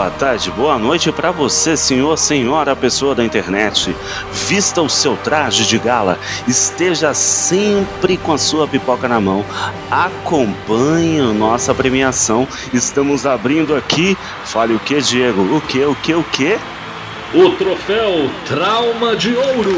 boa tarde, boa noite para você, senhor, senhora, pessoa da internet. Vista o seu traje de gala, esteja sempre com a sua pipoca na mão. Acompanhe a nossa premiação. Estamos abrindo aqui. Fale o que, Diego? O que, o que, o que? O troféu Trauma de Ouro.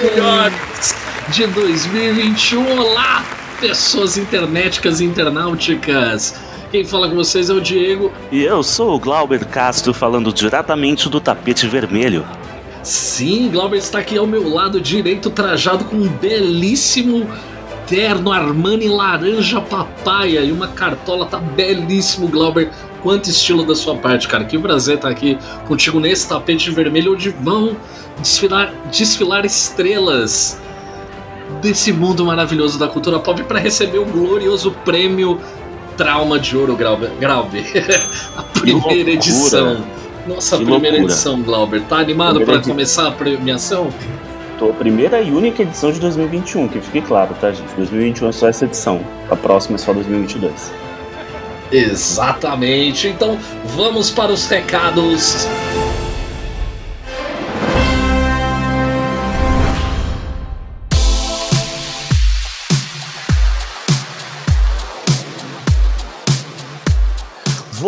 Melhores de 2021. Olá, pessoas internéticas e internauticas. Quem fala com vocês é o Diego. E eu sou o Glauber Castro, falando diretamente do tapete vermelho. Sim, Glauber está aqui ao meu lado direito, trajado com um belíssimo terno Armani laranja papaya e uma cartola. Tá belíssimo, Glauber. Quanto estilo da sua parte, cara. Que prazer estar aqui contigo nesse tapete vermelho onde vão desfilar, desfilar estrelas desse mundo maravilhoso da cultura pop para receber o glorioso prêmio Trauma de Ouro Glauber. A primeira edição. Nossa, que primeira loucura. edição, Glauber. Tá animado para começar a premiação? Tô, primeira e única edição de 2021, que fique claro, tá, gente? 2021 é só essa edição. A próxima é só 2022. Exatamente. Então, vamos para os recados.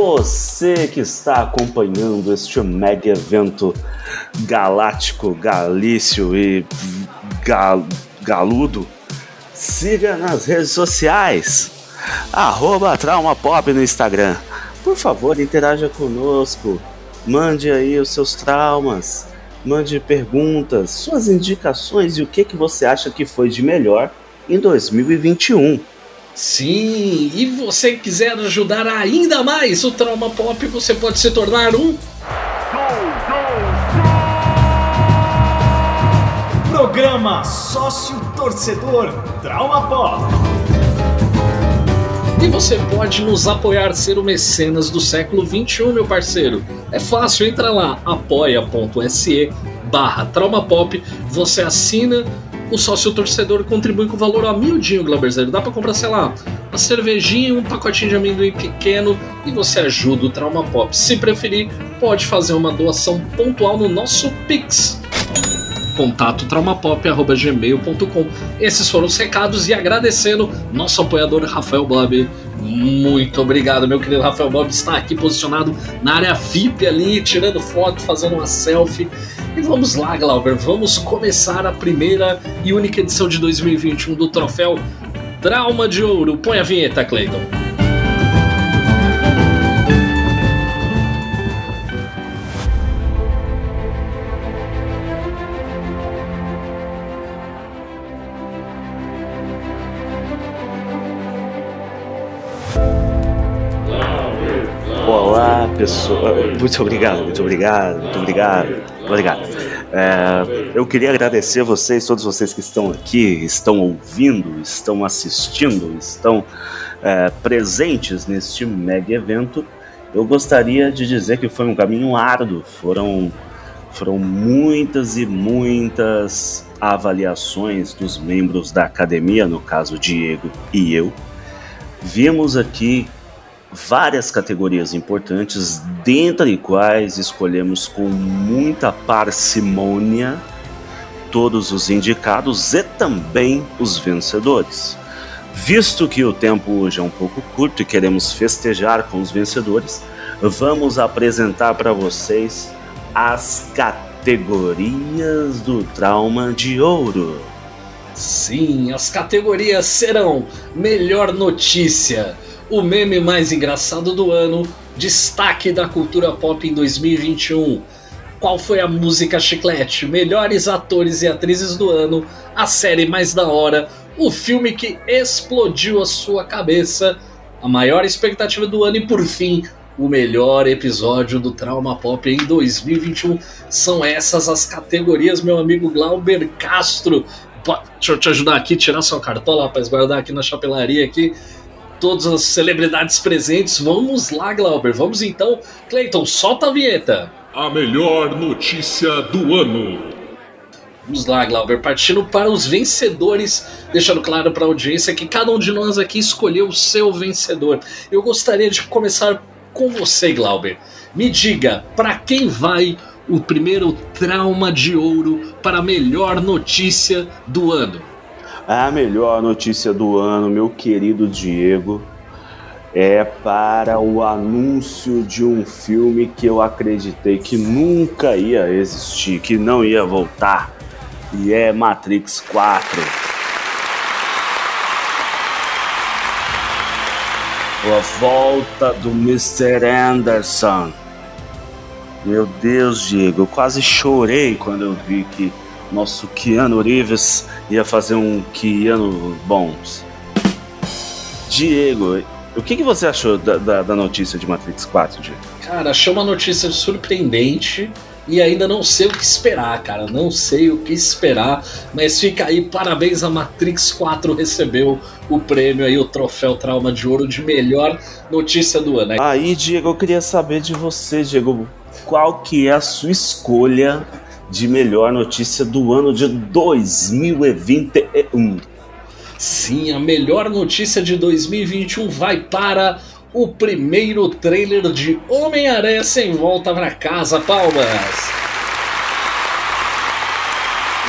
Você que está acompanhando este mega evento galáctico, galício e gal, galudo, siga nas redes sociais, arroba no Instagram. Por favor, interaja conosco, mande aí os seus traumas, mande perguntas, suas indicações e o que, que você acha que foi de melhor em 2021. Sim, e você quiser ajudar ainda mais o Trauma Pop, você pode se tornar um. Programa Sócio Torcedor Trauma Pop. E você pode nos apoiar, ser o mecenas do século 21, meu parceiro. É fácil, entra lá, apoia.se barra traumapop, você assina o sócio torcedor contribui com o valor a miudinho, Glauberzeiro. Dá para comprar, sei lá, uma cervejinha, um pacotinho de amendoim pequeno e você ajuda o Trauma Pop. Se preferir, pode fazer uma doação pontual no nosso Pix. Contato traumapop.gmail.com. Esses foram os recados e agradecendo nosso apoiador Rafael Bob. Muito obrigado, meu querido Rafael Bob. Está aqui posicionado na área VIP ali, tirando foto, fazendo uma selfie. E vamos lá, Glauber, vamos começar a primeira e única edição de 2021 do troféu Trauma de Ouro. Põe a vinheta, Cleiton. Olá, pessoal. Muito obrigado, muito obrigado, muito obrigado. Obrigado. É, eu queria agradecer a vocês, todos vocês que estão aqui, estão ouvindo, estão assistindo, estão é, presentes neste mega evento. Eu gostaria de dizer que foi um caminho árduo, foram, foram muitas e muitas avaliações dos membros da academia, no caso Diego e eu. Vimos aqui várias categorias importantes, dentre quais escolhemos com muita parcimônia todos os indicados e também os vencedores. Visto que o tempo hoje é um pouco curto e queremos festejar com os vencedores, vamos apresentar para vocês as categorias do Trauma de Ouro. Sim, as categorias serão Melhor Notícia, o meme mais engraçado do ano, destaque da cultura pop em 2021. Qual foi a música chiclete? Melhores atores e atrizes do ano, a série mais da hora, o filme que explodiu a sua cabeça, a maior expectativa do ano e por fim, o melhor episódio do Trauma Pop em 2021. São essas as categorias, meu amigo Glauber Castro. Deixa eu te ajudar aqui, tirar sua cartola, rapaz, guardar aqui na chapelaria aqui todas as celebridades presentes. Vamos lá, Glauber. Vamos então. Cleiton, solta a vinheta. A melhor notícia do ano. Vamos lá, Glauber, partindo para os vencedores, deixando claro para a audiência que cada um de nós aqui escolheu o seu vencedor. Eu gostaria de começar com você, Glauber. Me diga, para quem vai o primeiro trauma de ouro para a melhor notícia do ano? A melhor notícia do ano, meu querido Diego, é para o anúncio de um filme que eu acreditei que nunca ia existir, que não ia voltar e é Matrix 4. A volta do Mr. Anderson. Meu Deus, Diego, eu quase chorei quando eu vi que nosso Keanu Reeves ia fazer um Keanu Bons. Diego, o que, que você achou da, da, da notícia de Matrix 4, Diego? Cara, achei uma notícia surpreendente e ainda não sei o que esperar, cara. Não sei o que esperar, mas fica aí, parabéns a Matrix 4 recebeu o prêmio aí, o troféu Trauma de Ouro de melhor notícia do ano. Aí, Diego, eu queria saber de você, Diego, qual que é a sua escolha de melhor notícia do ano de 2021? Sim, a melhor notícia de 2021 vai para o primeiro trailer de Homem-Aranha Sem Volta para Casa. Palmas!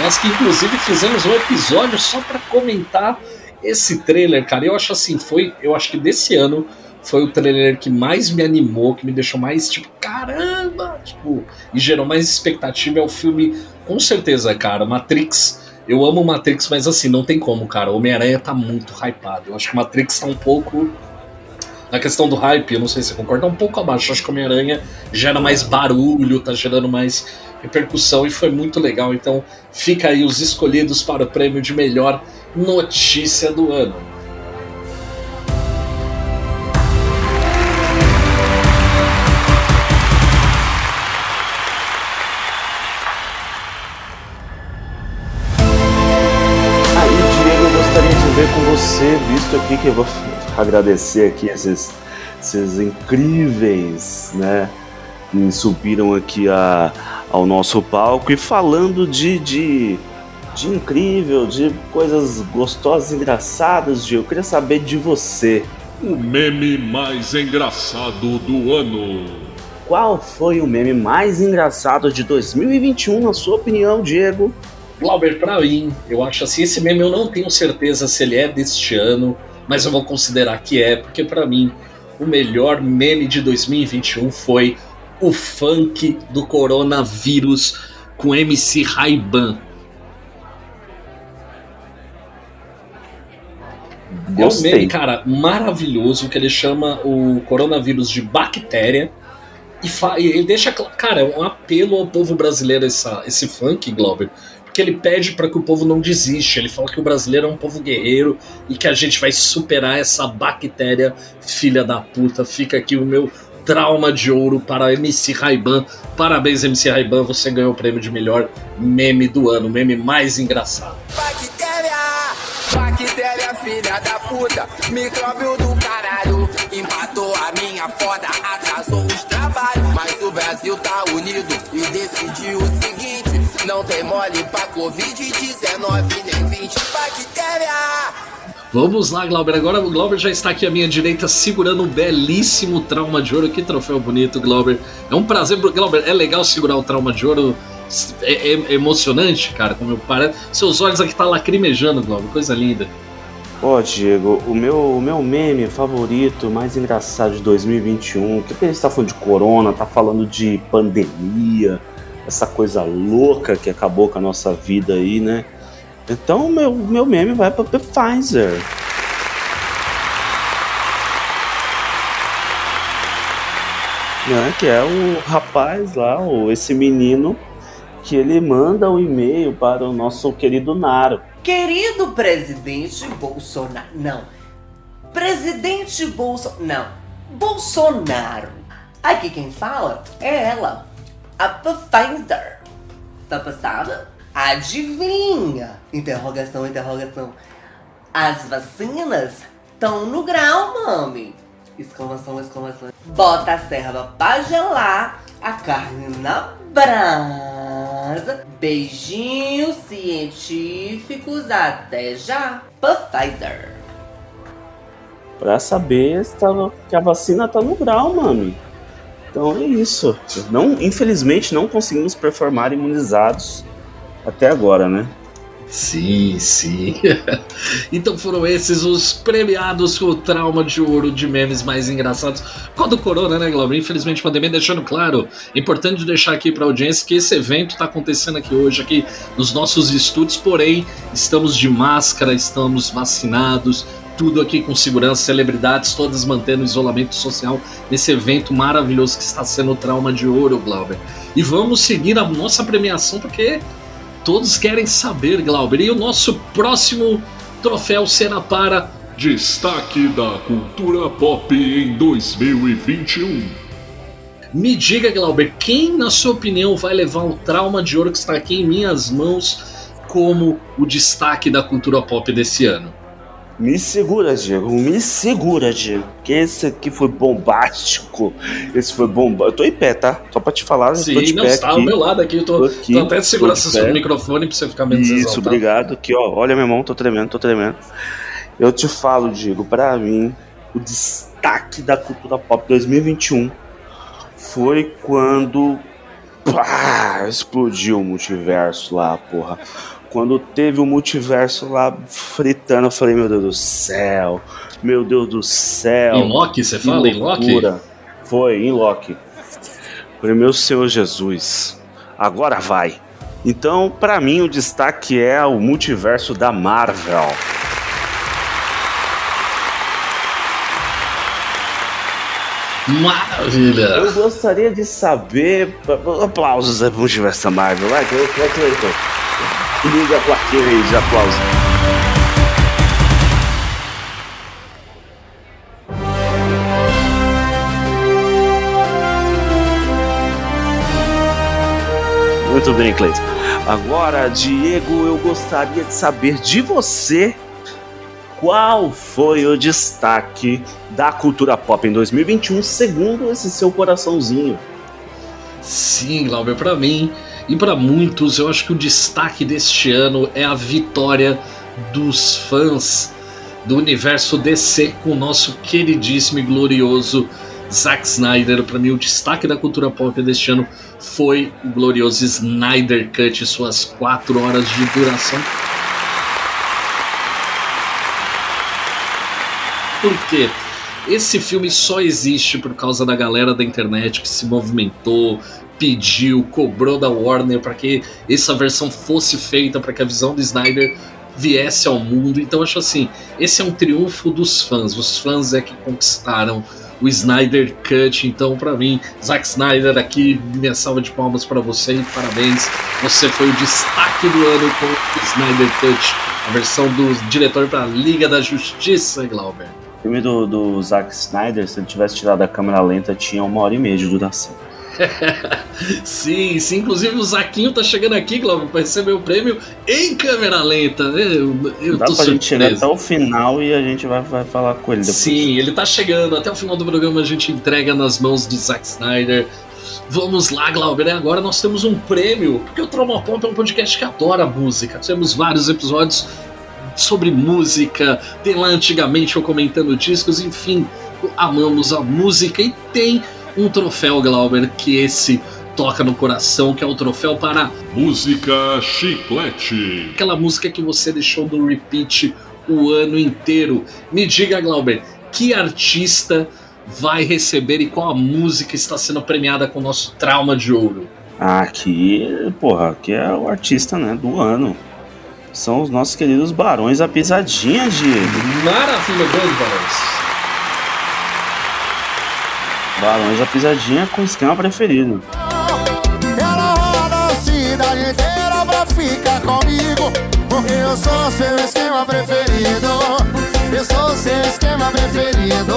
Nós que inclusive fizemos um episódio só para comentar esse trailer, cara. Eu acho assim, foi, eu acho que desse ano foi o trailer que mais me animou, que me deixou mais tipo, caramba, tipo, e gerou mais expectativa é o filme, com certeza, cara, Matrix. Eu amo Matrix, mas assim, não tem como, cara. Homem-Aranha tá muito hypado. Eu acho que Matrix tá um pouco na questão do hype, eu não sei se você concorda, é um pouco abaixo. acho que Homem-Aranha gera mais barulho, tá gerando mais repercussão e foi muito legal. Então fica aí os escolhidos para o prêmio de melhor notícia do ano. Você, visto aqui que eu vou agradecer aqui esses, esses incríveis, né, que subiram aqui a, ao nosso palco e falando de, de, de incrível, de coisas gostosas, engraçadas, de eu queria saber de você. O meme mais engraçado do ano. Qual foi o meme mais engraçado de 2021, na sua opinião, Diego? Glauber, pra mim, eu acho assim, esse meme eu não tenho certeza se ele é deste ano, mas eu vou considerar que é, porque para mim o melhor meme de 2021 foi o funk do coronavírus com MC Raiban. É um meme, cara, maravilhoso que ele chama o coronavírus de bactéria e, e ele deixa, cara, é um apelo ao povo brasileiro essa, esse funk, Glauber, que ele pede para que o povo não desista. Ele fala que o brasileiro é um povo guerreiro e que a gente vai superar essa bactéria filha da puta. Fica aqui o meu trauma de ouro para MC Raiban. Parabéns, MC Raiban, você ganhou o prêmio de melhor meme do ano, meme mais engraçado. Bactéria, bactéria filha da puta, micróbio do caralho, empatou a minha foda, atrasou os trabalhos, mas o Brasil tá unido e decidiu o seguinte não tem mole pra Covid-19 nem 20 bactéria. Vamos lá, Glauber. Agora o Glauber já está aqui à minha direita segurando um belíssimo trauma de ouro. Que troféu bonito, Glauber. É um prazer, Glauber. É legal segurar o trauma de ouro. É, é emocionante, cara, como eu parece. Seus olhos aqui tá lacrimejando, Glauber. Coisa linda. Ó, oh, Diego, o meu, o meu meme favorito, mais engraçado de 2021, que ele está falando de corona, tá falando de pandemia, essa coisa louca que acabou com a nossa vida aí, né? Então meu, meu meme vai para Pfizer. Né, que é o rapaz lá, o, esse menino, que ele manda o um e-mail para o nosso querido Naro. Querido presidente Bolsonaro. Não. Presidente Bolsonaro. Não. Bolsonaro. Aqui quem fala é ela, a Pfizer. Tá passada? Adivinha? Interrogação, interrogação. As vacinas estão no grau, mami. Exclamação, exclamação. Bota a serva pra gelar, a carne na brasa. Beijinhos científicos. Até já. Pfizer. Pra saber se tá que a vacina tá no grau, mano. Então é isso. Não, infelizmente não conseguimos performar imunizados até agora, né? Sim, sim. então foram esses os premiados com o trauma de ouro de memes mais engraçados a do Corona, né, Glauber? Infelizmente, pandemia, deixando claro, importante deixar aqui pra audiência que esse evento tá acontecendo aqui hoje, aqui nos nossos estúdios, porém, estamos de máscara, estamos vacinados, tudo aqui com segurança, celebridades todas mantendo o isolamento social nesse evento maravilhoso que está sendo o trauma de ouro, Glauber. E vamos seguir a nossa premiação porque todos querem saber, Glauber. E o nosso próximo troféu será para Destaque da cultura pop em 2021. Me diga, Glauber, quem, na sua opinião, vai levar o trauma de ouro que está aqui em minhas mãos como o destaque da cultura pop desse ano? Me segura, Diego. Me segura, Diego. Que esse aqui foi bombástico. Esse foi bomba. Eu tô em pé, tá? Só pra te falar, eu tô Sim, de não, pé está ao meu lado aqui. Eu tô, Tô aqui, tô até segurando seu microfone pra você ficar menos Isso, exaltado. obrigado. Aqui, ó. Olha minha mão, tô tremendo, tô tremendo. Eu te falo, Diego, pra mim, o destaque da cultura pop 2021 foi quando pá, explodiu o multiverso lá, porra. Quando teve o multiverso lá fritando, eu falei, meu Deus do céu, meu Deus do céu. Em Loki, você Que fala? Em Loki? Foi, em Loki. Falei, meu Senhor Jesus, agora vai. Então, pra mim, o destaque é o multiverso da Marvel. Maravilha! Eu gostaria de saber. Aplausos aí pro multiverso da Marvel. Vai, vai, vai, Cleiton. Liga a plaquinha aí de aplausos. Muito bem, Cleiton. Agora, Diego, eu gostaria de saber de você qual foi o destaque da cultura pop em 2021, segundo esse seu coraçãozinho. Sim, Glauber, pra mim e pra muitos, eu acho que o destaque deste ano é a vitória dos fãs do universo DC com o nosso queridíssimo e glorioso Zack Snyder. Pra mim, o destaque da cultura pop deste ano foi o glorioso Snyder Cut, suas quatro horas de duração. Por quê? Esse filme só existe por causa da galera da internet que se movimentou, pediu, cobrou da Warner para que essa versão fosse feita, para que a visão do Snyder viesse ao mundo. Então acho assim, esse é um triunfo dos fãs. Os fãs é que conquistaram o Snyder Cut. Então, para mim, Zack Snyder aqui, minha salva de palmas para você e parabéns. Você foi o destaque do ano com o Snyder Cut, a versão do diretor para a Liga da Justiça, Glauber. O filme do, do Zack Snyder, se ele tivesse tirado a câmera lenta, tinha uma hora e meia de duração. Sim, sim. Inclusive o Zaquinho tá chegando aqui, Glauber, para receber o prêmio em câmera lenta. Eu, eu Dá tô pra gente chegar surpreso. até o final e a gente vai, vai falar com ele depois. Sim, ele tá chegando. Até o final do programa a gente entrega nas mãos de Zack Snyder. Vamos lá, Glauber. E agora nós temos um prêmio, porque o Trauma Pop é um podcast que adora música. Temos vários episódios sobre música. Tem lá antigamente eu comentando discos, enfim, amamos a música e tem um troféu, Glauber, que esse toca no coração, que é o troféu para Música Chiclete. aquela música que você deixou no repeat o ano inteiro. Me diga, Glauber, que artista vai receber e qual a música está sendo premiada com o nosso trauma de ouro? Ah, Aqui, porra, aqui é o artista, né, do ano. São os nossos queridos Barões a Pisadinha, Diego. Maravilha, grande Barões. Barões a Pisadinha com esquema preferido. Ela roda a cidade inteira pra ficar comigo. Porque eu sou seu esquema preferido. Eu sou seu esquema preferido.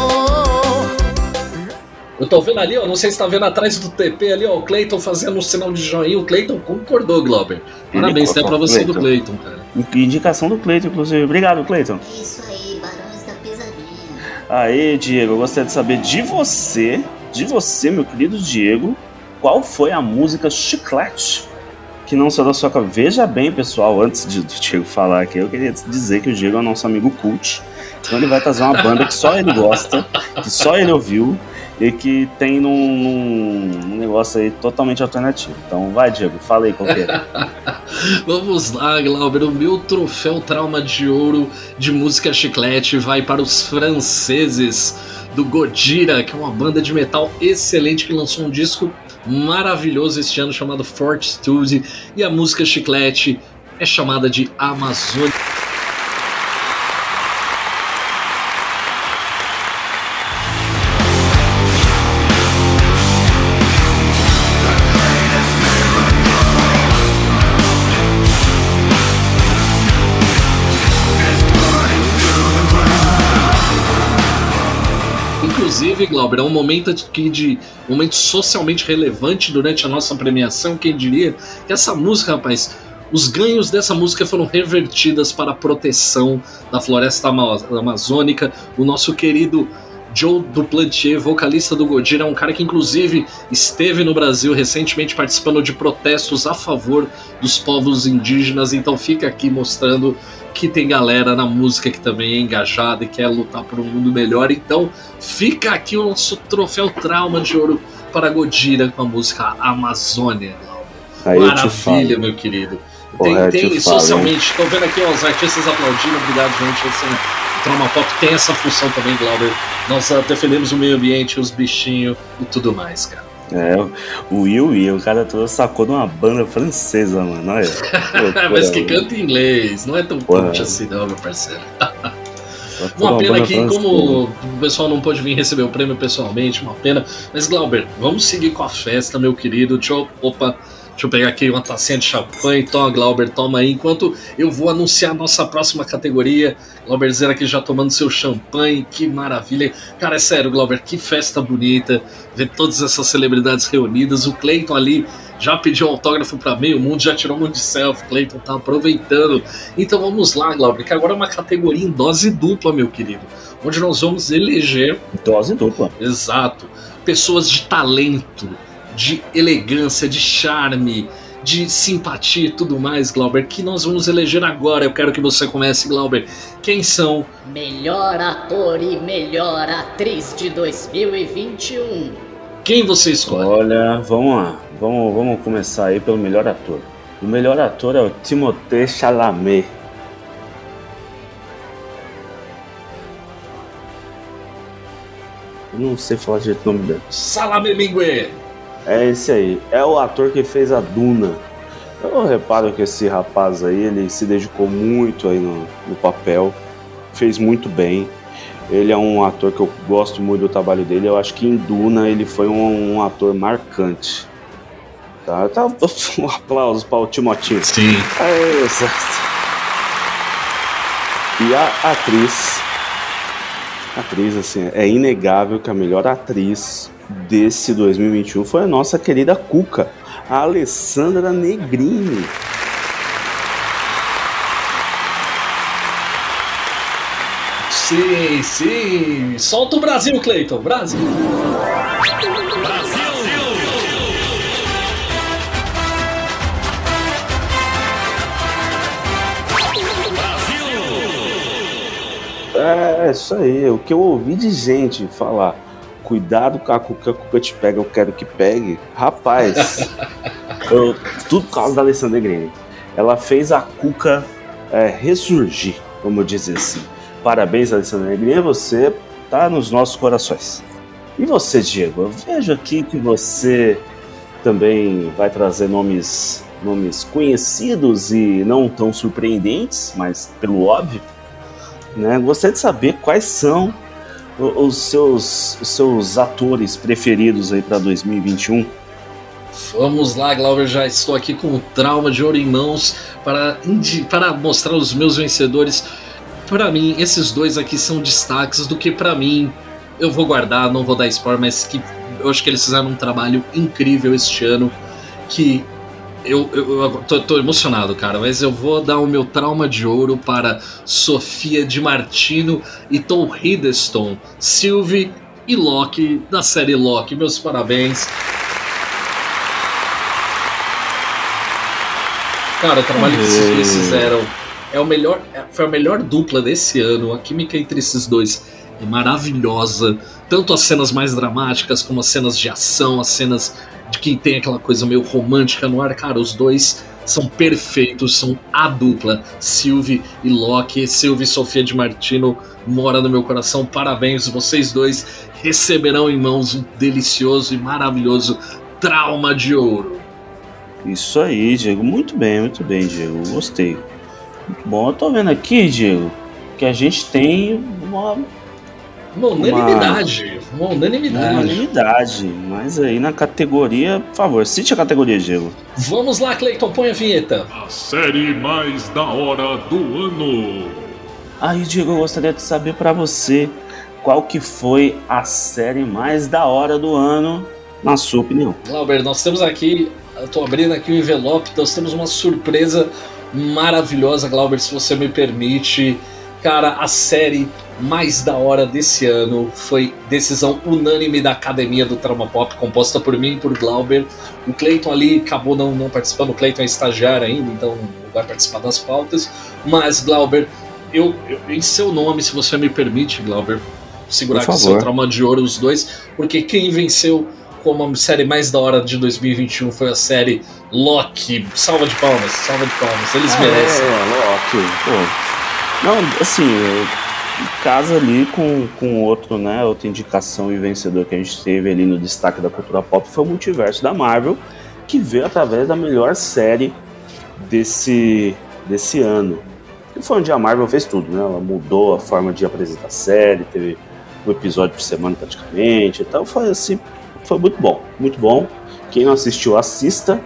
Eu tô vendo ali, ó, não sei se tá vendo atrás do TP ali, ó, o Cleiton fazendo um sinal de joinha. O Cleiton concordou, Glauber. Parabéns, até pra você do Cleiton. Cara. Indicação do Cleiton, inclusive. Obrigado, Cleiton. Isso aí, da Aí, Diego, eu gostaria de saber de você, de você, meu querido Diego, qual foi a música chiclete que não saiu da sua cabeça. Veja bem, pessoal, antes de, do Diego falar aqui, eu queria dizer que o Diego é o nosso amigo cult. Então ele vai trazer uma banda que só ele gosta, que só ele ouviu e que tem num, num negócio aí totalmente alternativo. Então vai, Diego, fala aí qual que é. Vamos lá, Glauber. O meu troféu trauma de ouro de música chiclete vai para os franceses do Godira, que é uma banda de metal excelente que lançou um disco maravilhoso este ano chamado Fortitude e a música chiclete é chamada de Amazônia. Inclusive, Glauber, é um momento aqui de um momento socialmente relevante durante a nossa premiação. Quem diria que essa música, rapaz, os ganhos dessa música foram revertidas para a proteção da floresta amazônica. O nosso querido Joe Duplantier, vocalista do Godira, é um cara que inclusive esteve no Brasil recentemente participando de protestos a favor dos povos indígenas. Então fica aqui mostrando que tem galera na música que também é engajada e quer lutar por um mundo melhor. Então fica aqui o nosso troféu trauma de ouro para Godira com a música Amazônia. Aí Maravilha, meu querido. Tem, te tem falo, socialmente, tô vendo aqui ó, os artistas aplaudindo, obrigado, gente. Esse, o Trauma Pop tem essa função também, Glauber. Nós ah, defendemos o meio ambiente, os bichinhos e tudo mais, cara. É, o Will Will, o cara todo sacou de uma banda francesa, mano. Olha. loucura, Mas que canta em inglês, não é tão cult assim, não, meu parceiro. Sacou Uma pena que, francesa. como o pessoal não pôde vir receber o prêmio pessoalmente, uma pena. Mas, Glauber, vamos seguir com a festa, meu querido. Eu, opa, deixa eu pegar aqui uma tacinha de champanhe. Toma, Glauber, toma aí. Enquanto eu vou anunciar a nossa próxima categoria. Glauber Zera aqui já tomando seu champanhe, que maravilha. Cara, é sério, Glauber, que festa bonita. Ver todas essas celebridades reunidas. O Cleiton ali já pediu autógrafo para meio mundo, já tirou um monte de selfie. Cleiton tá aproveitando. Então vamos lá, Glauber, que agora é uma categoria em dose dupla, meu querido. Onde nós vamos eleger Dose dupla. Exato. Pessoas de talento, de elegância, de charme, de simpatia e tudo mais, Glauber, que nós vamos eleger agora. Eu quero que você comece, Glauber. Quem são? Melhor ator e melhor atriz de 2021. Quem você escolhe? Olha, vamos lá. Vamos, vamos começar aí pelo melhor ator. O melhor ator é o Timothée Chalamet. Eu não sei falar direito o nome dele. Salame Mingue. É esse aí. É o ator que fez a Duna. Eu reparo que esse rapaz aí, ele se dedicou muito aí no, no papel. Fez muito bem. Ele é um ator que eu gosto muito do trabalho dele. Eu acho que em Duna ele foi um, um ator marcante. Tá, tá, um aplauso para o Timotinho. Sim. É, exato. E a atriz, atriz assim, é inegável que a melhor atriz desse 2021 foi a nossa querida Cuca, a Alessandra Negrini. Sim, sim. Solta o Brasil, Cleiton. Brasil. É, isso aí. O que eu ouvi de gente falar, cuidado com a Cuca, a Cuca te pega, eu quero que pegue. Rapaz, eu- tudo por causa da Alessandra Negrini. Ela fez a Cuca é, ressurgir, vamos dizer assim. Parabéns, Alessandra Negrini, você tá nos nossos corações. E você, Diego? Eu vejo aqui que você também vai trazer nomes, nomes conhecidos e não tão surpreendentes, mas pelo óbvio. Né? Gostaria de saber quais são os seus, os seus atores preferidos aí para 2021. Vamos lá, Glauber, já estou aqui com o trauma de ouro em mãos para, para mostrar os meus vencedores. Para mim, esses dois aqui são destaques do que para mim eu vou guardar, não vou dar spoiler, mas que eu acho que eles fizeram um trabalho incrível este ano que eu, eu, eu tô, tô emocionado, cara, mas eu vou dar o meu trauma de ouro para Sofia de Martino e Tom Hiddleston, Sylvie e Loki da série Loki. Meus parabéns. Cara, o trabalho que dois fizeram é o melhor, é- foi a melhor dupla desse ano. A química entre esses dois é maravilhosa. Tanto as cenas mais dramáticas, como as cenas de ação, as cenas de que tem aquela coisa meio romântica no ar. Cara, os dois são perfeitos, são a dupla. Sylvie e Loki, Sylvie e Sofia de Martino mora no meu coração. Parabéns, vocês dois receberão em mãos um delicioso e maravilhoso trauma de ouro. Isso aí, Diego. Muito bem, muito bem, Diego. Gostei. Muito bom. Eu tô vendo aqui, Diego, que a gente tem uma Uma unanimidade, uma unanimidade. unanimidade. Mas aí na categoria, por favor, cite a categoria, Diego. Vamos lá, Cleiton, põe a vinheta. A série mais da hora do ano. Aí, Diego, eu gostaria de saber pra você qual que foi a série mais da hora do ano, na sua opinião. Glauber, nós temos aqui, eu tô abrindo aqui o envelope, nós temos uma surpresa maravilhosa, Glauber, se você me permite. Cara, a série mais da hora desse ano foi decisão unânime da Academia do Trauma Pop, composta por mim e por Glauber. O Cleiton ali acabou não, não participando, o Cleiton é estagiário ainda, então não vai participar das pautas. Mas, Glauber, eu, eu- em seu nome, se você me permite, Glauber, segurar aqui seu trauma de ouro, os dois, porque quem venceu como a série mais da hora de 2021 foi a série Loki. Salva de palmas, salva de palmas, eles Ah, merecem. É, ok. Pô. Não, assim, eu- casa ali com, com outro, né? Outra indicação e vencedor que a gente teve ali no destaque da cultura pop foi o multiverso da Marvel, que veio através da melhor série desse, desse ano. Que foi onde a Marvel fez tudo, né? Ela mudou a forma de apresentar a série, teve um episódio por semana praticamente. Então foi assim, foi muito bom, muito bom. Quem não assistiu, assista.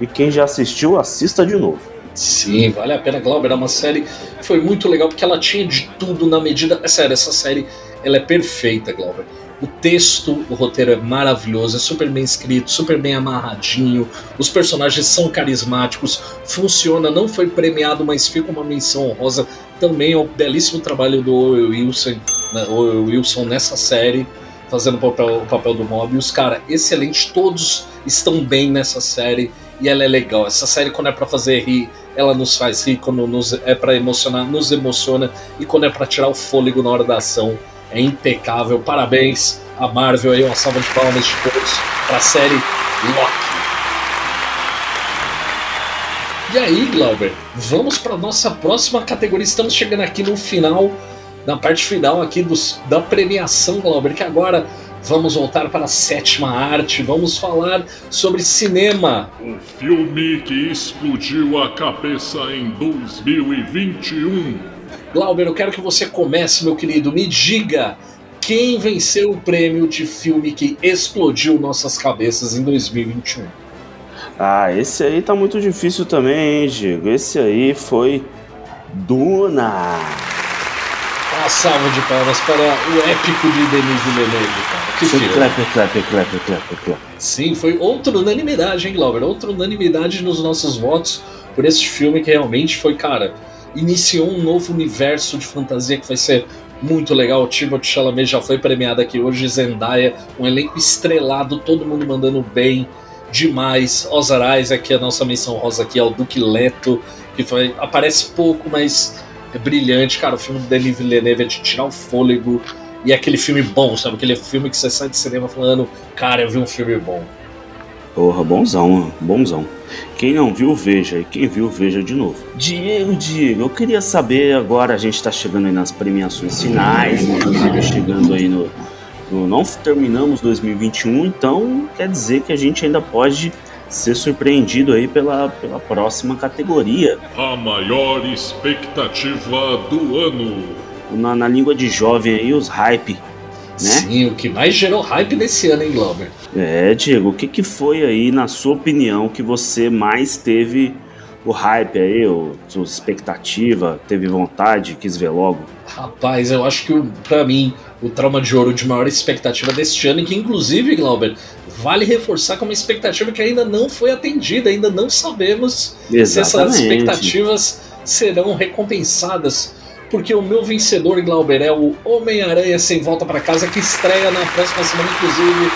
E quem já assistiu, assista de novo. Sim, vale a pena, Glauber. É uma série foi muito legal porque ela tinha de tudo na medida. É sério, essa série ela é perfeita, Glauber. O texto, o roteiro é maravilhoso, é super bem escrito, super bem amarradinho. Os personagens são carismáticos, funciona. Não foi premiado, mas fica uma menção honrosa. Também é o belíssimo trabalho do Owen Wilson, né, Wilson nessa série, fazendo o papel, o papel do Mobius. Cara, excelente. Todos estão bem nessa série e ela é legal. Essa série, quando é pra fazer rir, ela nos faz rir, quando nos, é pra emocionar, nos emociona, e quando é pra tirar o fôlego na hora da ação, é impecável. Parabéns a Marvel aí, uma salva de palmas de todos pra série Loki. E aí, Glauber, vamos para nossa próxima categoria. Estamos chegando aqui no final, na parte final aqui dos, da premiação, Glauber, que agora vamos voltar para a sétima arte, vamos falar sobre cinema. O filme que explodiu a cabeça em 2021. Glauber, eu quero que você comece, meu querido. Me diga quem venceu o prêmio de filme que explodiu nossas cabeças em 2021. Ah, esse aí tá muito difícil também, hein, Diego? Esse aí foi Duna. Uma salva de palmas para o épico de Denis Villeneuve, Clap, clap, clap, clap, clap. Sim, foi outra unanimidade, hein, Glauber? Outra unanimidade nos nossos votos por esse filme que realmente foi, cara, iniciou um novo universo de fantasia que vai ser muito legal. O Timothée Chalamet já foi premiado aqui hoje, Zendaya, um elenco estrelado, todo mundo mandando bem, demais. Oscar Isaac, a nossa menção rosa aqui, é o Duque Leto, que foi, aparece pouco, mas é brilhante. Cara, o filme do Denis Villeneuve é de tirar o fôlego. E é aquele filme bom, sabe? Aquele filme que você sai de cinema falando, cara, eu vi um filme bom. Porra, bonzão, bonzão. Quem não viu, veja. E quem viu, veja de novo. Diego, Diego, eu queria saber agora, a gente tá chegando aí nas premiações finais, inclusive chegando aí no, no- Não terminamos 2021, então quer dizer que a gente ainda pode ser surpreendido aí pela, pela próxima categoria. A maior expectativa do ano. Na, na língua de jovem aí, os hype, né? Sim, o que mais gerou hype nesse ano, hein, Glauber? É, Diego, o que, que foi aí, na sua opinião, que você mais teve o hype aí, o, sua expectativa, teve vontade, quis ver logo? Rapaz, eu acho que, pra mim, o trauma de ouro de maior expectativa deste ano, e que inclusive, Glauber, vale reforçar com uma expectativa que ainda não foi atendida, ainda não sabemos se essas Exatamente. expectativas serão recompensadas. Porque o meu vencedor, Glauber, é o Homem-Aranha Sem Volta pra Casa, que estreia na próxima semana, inclusive.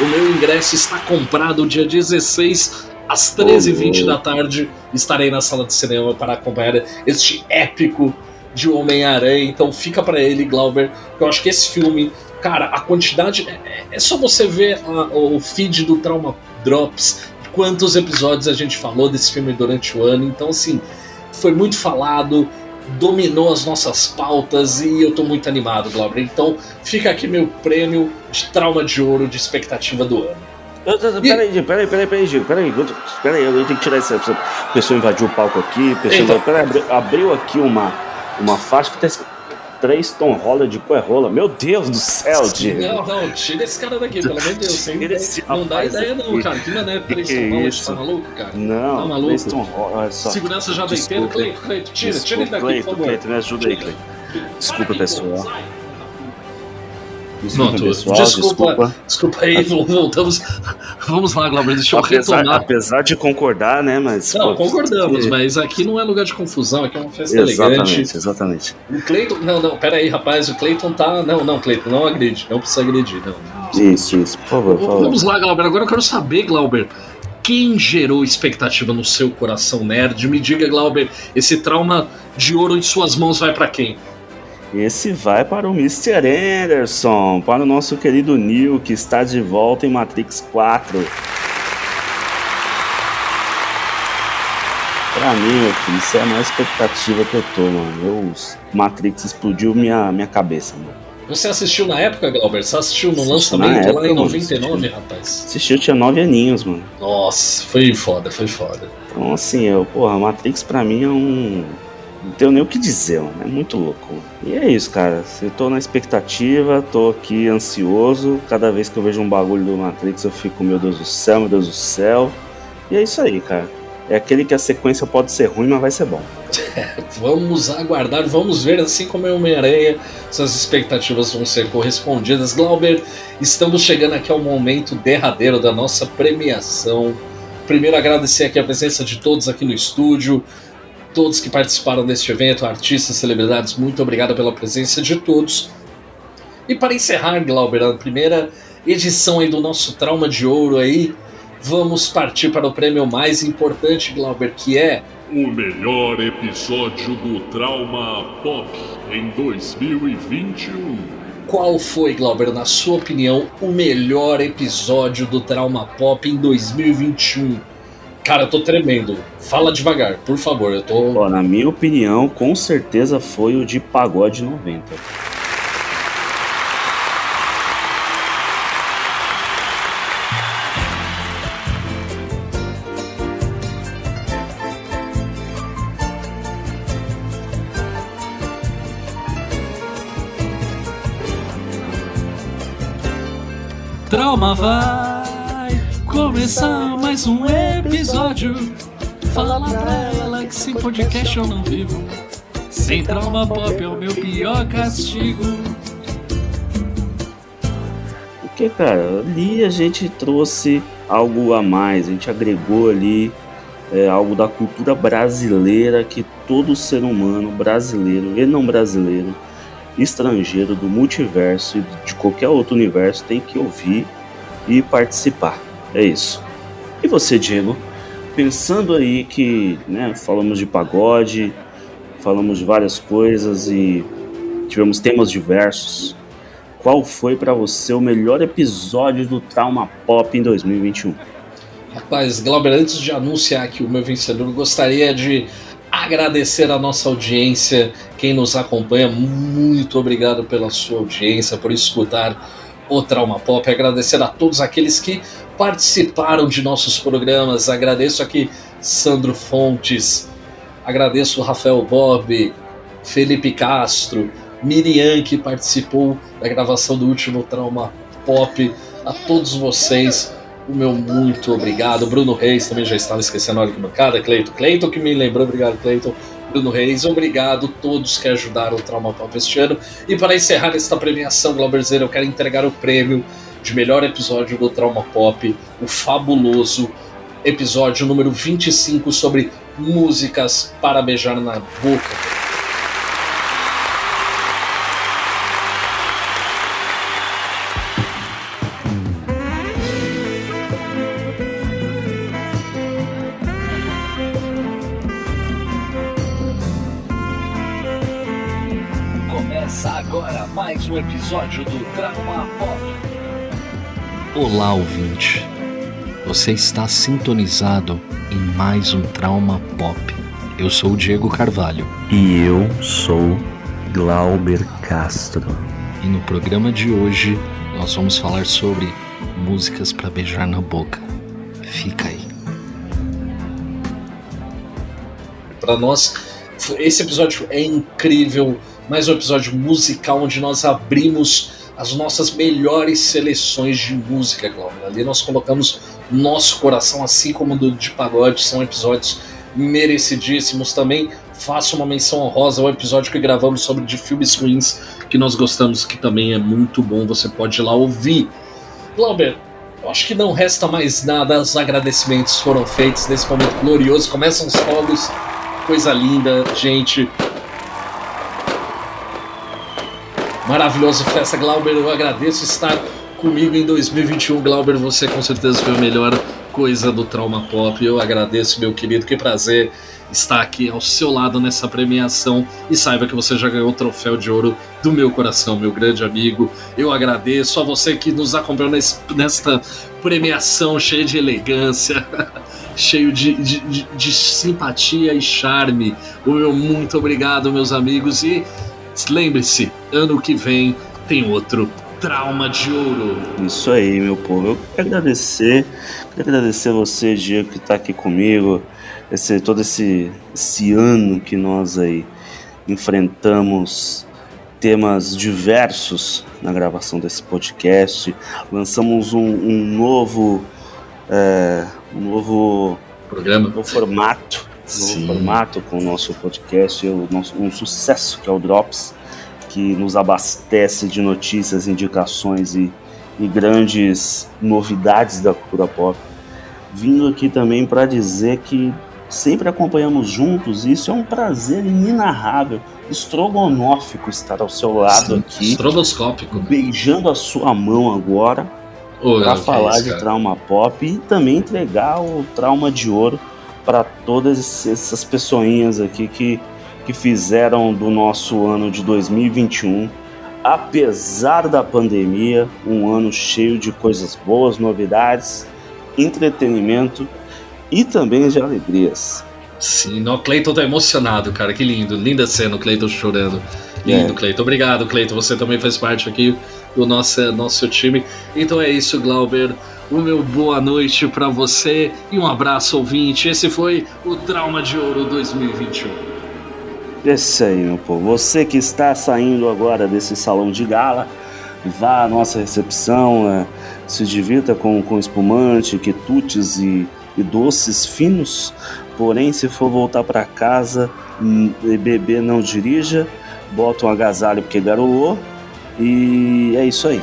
O meu ingresso está comprado dia 16 às 13h20 da tarde. Estarei na sala de cinema para acompanhar este épico de Homem-Aranha. Então fica para ele, Glauber. Eu acho que esse filme, cara, a quantidade. É, é só você ver a- o feed do Trauma Drops, quantos episódios a gente falou desse filme durante o ano. Então, assim, foi muito falado, dominou as nossas pautas e eu tô muito animado, Glauber. Então fica aqui meu prêmio de trauma de ouro de expectativa do ano. Peraí, Diego, peraí, peraí, peraí, Diego, peraí, peraí, eu tenho que tirar essa. essa pessoa invadiu o palco aqui, pessoa Então. peraí, abriu, abriu aqui uma, uma faixa que tá escrito 3 Tom Holland com é rola. Meu Deus do céu, Diego. Não, não, tira esse cara daqui, pelo amor de Deus. Sem, esse não dá ideia, não, aqui. cara. Que maneira Que três que é São Paulo, isso? tá maluco, cara? Não, Tá maluco? 3 Tom Holland, só. Segurança já deiteiro, Desculpa. Cleito, Cleito, tira, tira ele daqui, Cleito, por favor. Cleito, me ajuda aí, Cleito. Desculpa, pessoal. Desculpa, Pronto, pessoal, desculpa, desculpa. desculpa aí, voltamos. Vamos lá, Glauber, deixa eu Apesar, retomar. apesar de concordar, né, mas... Não, pô, concordamos, que- mas aqui não é lugar de confusão, aqui é uma festa elegante. Exatamente, exatamente. O Cleiton. Não, não, pera aí, rapaz, o Cleiton tá. Não, não, Cleiton, não agride, não precisa agredir, não. Isso, isso, por favor, por favor. Vamos lá, Glauber. Agora eu quero saber, Glauber, quem gerou expectativa no seu coração nerd? Me diga, Glauber, esse trauma de ouro em suas mãos vai pra quem? Esse vai para o Mr. Anderson, para o nosso querido Neil, que está de volta em Matrix 4. Pra mim, meu filho, isso é a maior expectativa que eu tô, mano. Eu, Matrix explodiu minha, minha cabeça, mano. Você assistiu na época, Glauber? Você assistiu no Assisti lançamento lá época, em mano, 99, assisti. rapaz? Assisti, eu tinha 9 aninhos, mano. Nossa, foi foda, foi foda. Então, assim, eu, porra, Matrix pra mim é um. Não tenho nem o que dizer, mano. É muito louco. E é isso, cara. Eu tô na expectativa, tô aqui ansioso. Cada vez que eu vejo um bagulho do Matrix, eu fico, meu Deus do céu, meu Deus do céu. E é isso aí, cara. É aquele que a sequência pode ser ruim, mas vai ser bom. Vamos aguardar, vamos ver, assim como é Homem-Aranha, suas expectativas vão ser correspondidas. Glauber, estamos chegando aqui ao momento derradeiro da nossa premiação. Primeiro, agradecer aqui a presença de todos aqui no estúdio, todos que participaram deste evento, artistas, celebridades, muito obrigado pela presença de todos. E para encerrar, Glauber, a primeira edição aí do nosso Trauma de Ouro aí, vamos partir para o prêmio mais importante, Glauber, que é O melhor episódio do Trauma Pop em 2021. Qual foi, Glauber, na sua opinião, o melhor episódio do Trauma Pop em 2021? Cara, eu tô tremendo. Fala devagar, por favor. Eu tô. Ó, na minha opinião, com certeza foi o de Pagode 90. Trauma vai começar mais um episódio. Fala pra ela que sem podcast eu não vivo. Sem trauma pop é o meu pior castigo. Porque, cara, ali a gente trouxe algo a mais, a gente agregou ali é, algo da cultura brasileira que todo ser humano brasileiro e não brasileiro, estrangeiro, do multiverso e de qualquer outro universo tem que ouvir e participar. É isso. E você, Diego? Pensando aí que né, falamos de pagode, falamos de várias coisas e tivemos temas diversos. Qual foi pra você o melhor episódio do Trauma Pop em 2021? Rapaz, Glauber, antes de anunciar aqui o meu vencedor, gostaria de agradecer a nossa audiência, quem nos acompanha. Muito obrigado pela sua audiência, por escutar o Trauma Pop. Agradecer a todos aqueles que participaram de nossos programas. Agradeço aqui Sandro Fontes, agradeço Rafael Bob, Felipe Castro, Miriam que participou da gravação do último Trauma Pop. A todos vocês, o meu muito obrigado. Bruno Reis também já estava esquecendo a hora que bancada. Cleito, Cleito que me lembrou, obrigado, Cleito. Bruno Reis, obrigado a todos que ajudaram o Trauma Pop este ano. E para encerrar esta premiação, Glauberzeira, eu quero entregar o prêmio de melhor episódio do Trauma Pop, o fabuloso episódio número 25 sobre músicas para beijar na boca. Começa agora mais um episódio do Trauma Pop. Olá, ouvinte. Você está sintonizado em mais um Trauma Pop. Eu sou o Diego Carvalho. E eu sou Glauber Castro. E no programa de hoje nós vamos falar sobre músicas para beijar na boca. Fica aí. Para nós, esse episódio é incrível. Mais um episódio musical onde nós abrimos as nossas melhores seleções de música, Glauber. Ali nós colocamos nosso coração, assim como do de pagode. São episódios merecidíssimos também. Faço uma menção honrosa ao episódio que gravamos sobre de filmes ruins que nós gostamos, que também é muito bom. Você pode ir lá ouvir. Glauber, eu acho que não resta mais nada. Os agradecimentos foram feitos nesse momento glorioso. Começam os fogos, coisa linda, gente. Maravilhoso festa, Glauber. Eu agradeço estar comigo em 2021. Glauber, você com certeza foi a melhor coisa do Trauma Pop. Eu agradeço, meu querido. Que prazer estar aqui ao seu lado nessa premiação. E saiba que você já ganhou o troféu de ouro do meu coração, meu grande amigo. Eu agradeço a você que nos acompanhou nesse, nesta premiação cheia de elegância. cheio de, de, de, de simpatia e charme. O meu muito obrigado, meus amigos. E lembre-se, ano que vem tem outro Trauma de Ouro. Isso aí, meu povo. Eu quero agradecer, quero agradecer a você, Diego, que está aqui comigo, esse, todo esse, esse ano que nós aí enfrentamos temas diversos na gravação desse podcast. Lançamos um, um novo, é, um novo programa, um novo formato, novo formato com o nosso podcast, o nosso, um sucesso que é o Drops que nos abastece de notícias, indicações e, e grandes novidades da cultura pop. Vindo aqui também para dizer que sempre acompanhamos juntos, e isso é um prazer inenarrável, estrogonófico estar ao seu lado Sim, aqui. Estroboscópico. Beijando a sua mão agora para falar é isso, de trauma pop e também entregar o trauma de ouro para todas essas pessoinhas aqui que que fizeram do nosso ano de 2021, apesar da pandemia, um ano cheio de coisas boas, novidades, entretenimento e também de alegrias. Sim, o Cleiton tá emocionado, cara. Que lindo. Linda cena, o Cleiton chorando. Lindo, é. Cleiton. Obrigado, Cleiton. Você também faz parte aqui do nosso, nosso time. Então é isso, Glauber. O meu boa noite para você e um abraço, ouvinte. Esse foi o Trauma de Ouro 2021. Esse aí, meu povo. Você que está saindo agora desse salão de gala, vá à nossa recepção, é, se divirta com, com espumante, quitutes e, e doces finos. Porém, se for voltar para casa hum, e beber, não dirija. Bota um agasalho porque garolou. E é isso aí.